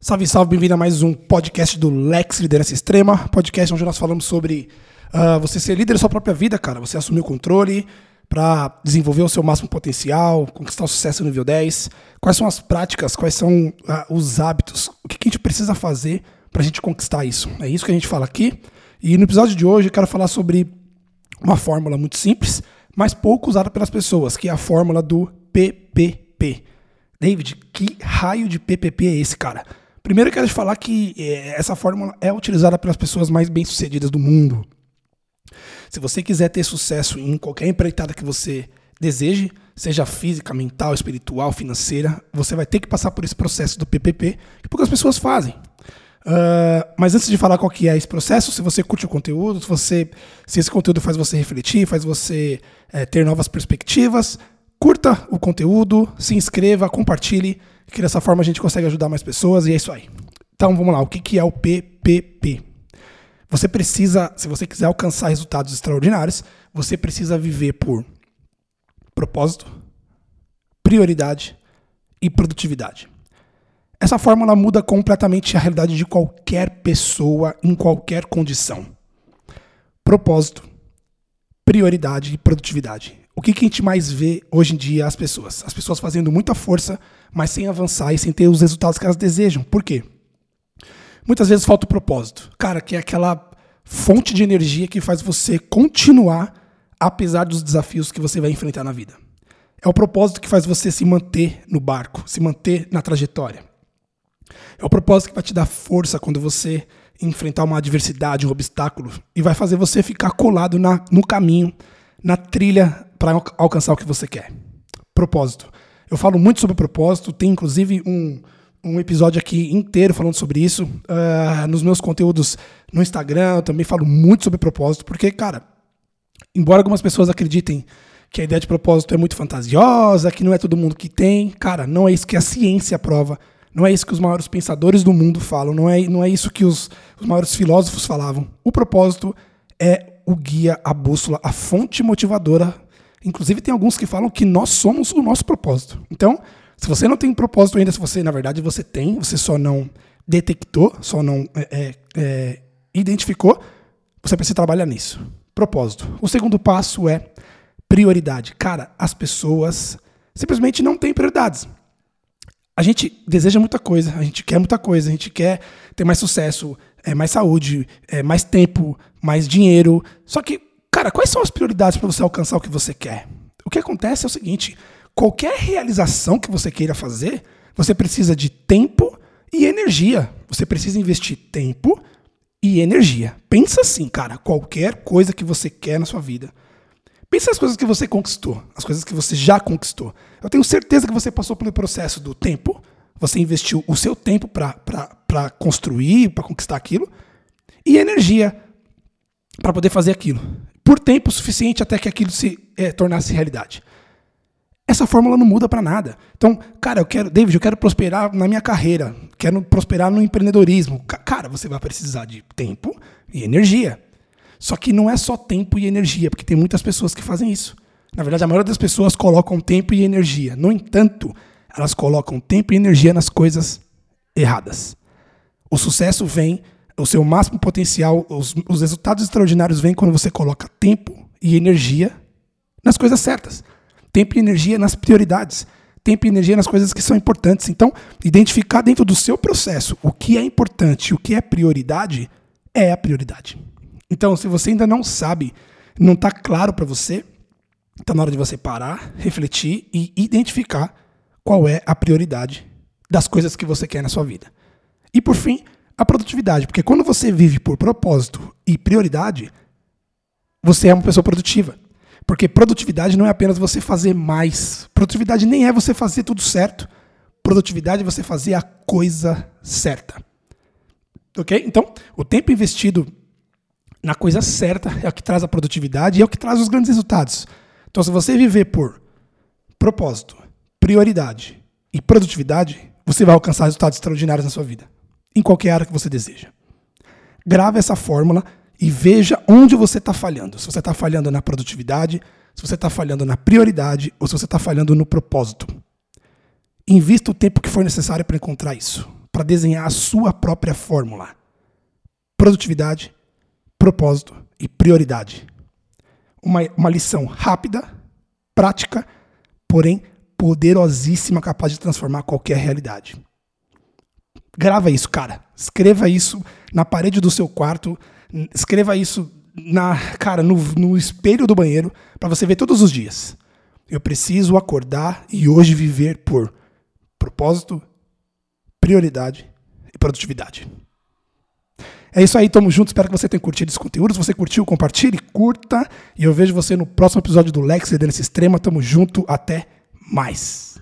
Salve, salve, bem-vindo a mais um podcast do Lex Liderança Extrema, podcast onde nós falamos sobre uh, você ser líder da sua própria vida, cara, você assumir o controle para desenvolver o seu máximo potencial, conquistar o sucesso no nível 10, quais são as práticas, quais são uh, os hábitos, o que, que a gente precisa fazer para a gente conquistar isso. É isso que a gente fala aqui. E no episódio de hoje eu quero falar sobre uma fórmula muito simples, mas pouco usada pelas pessoas, que é a fórmula do PPP. David, que raio de PPP é esse, cara? Primeiro eu quero te falar que é, essa fórmula é utilizada pelas pessoas mais bem-sucedidas do mundo. Se você quiser ter sucesso em qualquer empreitada que você deseje, seja física, mental, espiritual, financeira, você vai ter que passar por esse processo do PPP que poucas pessoas fazem. Uh, mas antes de falar qual que é esse processo, se você curte o conteúdo, se, você, se esse conteúdo faz você refletir, faz você é, ter novas perspectivas, curta o conteúdo, se inscreva, compartilhe, que dessa forma a gente consegue ajudar mais pessoas e é isso aí. Então vamos lá, o que, que é o PPP? Você precisa, se você quiser alcançar resultados extraordinários, você precisa viver por propósito, prioridade e produtividade. Essa fórmula muda completamente a realidade de qualquer pessoa em qualquer condição. Propósito, prioridade e produtividade. O que, que a gente mais vê hoje em dia as pessoas? As pessoas fazendo muita força, mas sem avançar e sem ter os resultados que elas desejam. Por quê? Muitas vezes falta o propósito. Cara, que é aquela fonte de energia que faz você continuar apesar dos desafios que você vai enfrentar na vida. É o propósito que faz você se manter no barco, se manter na trajetória. É o propósito que vai te dar força quando você enfrentar uma adversidade, um obstáculo, e vai fazer você ficar colado na, no caminho, na trilha para alcançar o que você quer. Propósito. Eu falo muito sobre propósito, tem inclusive um, um episódio aqui inteiro falando sobre isso. Uh, nos meus conteúdos no Instagram, eu também falo muito sobre propósito, porque, cara, embora algumas pessoas acreditem que a ideia de propósito é muito fantasiosa, que não é todo mundo que tem, cara, não é isso que a ciência prova, não é isso que os maiores pensadores do mundo falam, não é, não é isso que os, os maiores filósofos falavam. O propósito é o guia, a bússola, a fonte motivadora Inclusive, tem alguns que falam que nós somos o nosso propósito. Então, se você não tem propósito ainda, se você, na verdade, você tem, você só não detectou, só não é, é, é, identificou, você precisa trabalhar nisso. Propósito. O segundo passo é prioridade. Cara, as pessoas simplesmente não têm prioridades. A gente deseja muita coisa, a gente quer muita coisa, a gente quer ter mais sucesso, é, mais saúde, é, mais tempo, mais dinheiro. Só que Cara, quais são as prioridades para você alcançar o que você quer? O que acontece é o seguinte: qualquer realização que você queira fazer, você precisa de tempo e energia. Você precisa investir tempo e energia. Pensa assim, cara, qualquer coisa que você quer na sua vida. Pensa nas coisas que você conquistou, as coisas que você já conquistou. Eu tenho certeza que você passou pelo processo do tempo, você investiu o seu tempo para construir, para conquistar aquilo, e energia para poder fazer aquilo por tempo suficiente até que aquilo se é, tornasse realidade. Essa fórmula não muda para nada. Então, cara, eu quero, David, eu quero prosperar na minha carreira, quero prosperar no empreendedorismo. Cara, você vai precisar de tempo e energia. Só que não é só tempo e energia, porque tem muitas pessoas que fazem isso. Na verdade, a maioria das pessoas colocam tempo e energia. No entanto, elas colocam tempo e energia nas coisas erradas. O sucesso vem o seu máximo potencial, os, os resultados extraordinários vêm quando você coloca tempo e energia nas coisas certas. Tempo e energia nas prioridades. Tempo e energia nas coisas que são importantes. Então, identificar dentro do seu processo o que é importante, o que é prioridade, é a prioridade. Então, se você ainda não sabe, não está claro para você, está na hora de você parar, refletir e identificar qual é a prioridade das coisas que você quer na sua vida. E por fim, a produtividade. Porque quando você vive por propósito e prioridade, você é uma pessoa produtiva. Porque produtividade não é apenas você fazer mais. Produtividade nem é você fazer tudo certo. Produtividade é você fazer a coisa certa. Ok? Então, o tempo investido na coisa certa é o que traz a produtividade e é o que traz os grandes resultados. Então, se você viver por propósito, prioridade e produtividade, você vai alcançar resultados extraordinários na sua vida em qualquer área que você deseja. Grave essa fórmula e veja onde você está falhando. Se você está falhando na produtividade, se você está falhando na prioridade ou se você está falhando no propósito. Invista o tempo que for necessário para encontrar isso, para desenhar a sua própria fórmula. Produtividade, propósito e prioridade. Uma, uma lição rápida, prática, porém poderosíssima, capaz de transformar qualquer realidade. Grava isso, cara. Escreva isso na parede do seu quarto. Escreva isso na, cara, no, no espelho do banheiro para você ver todos os dias. Eu preciso acordar e hoje viver por propósito, prioridade e produtividade. É isso aí, tamo junto. Espero que você tenha curtido esse conteúdo. Se você curtiu, compartilhe, curta. E eu vejo você no próximo episódio do Lex Liderança Extrema. Tamo junto. Até mais.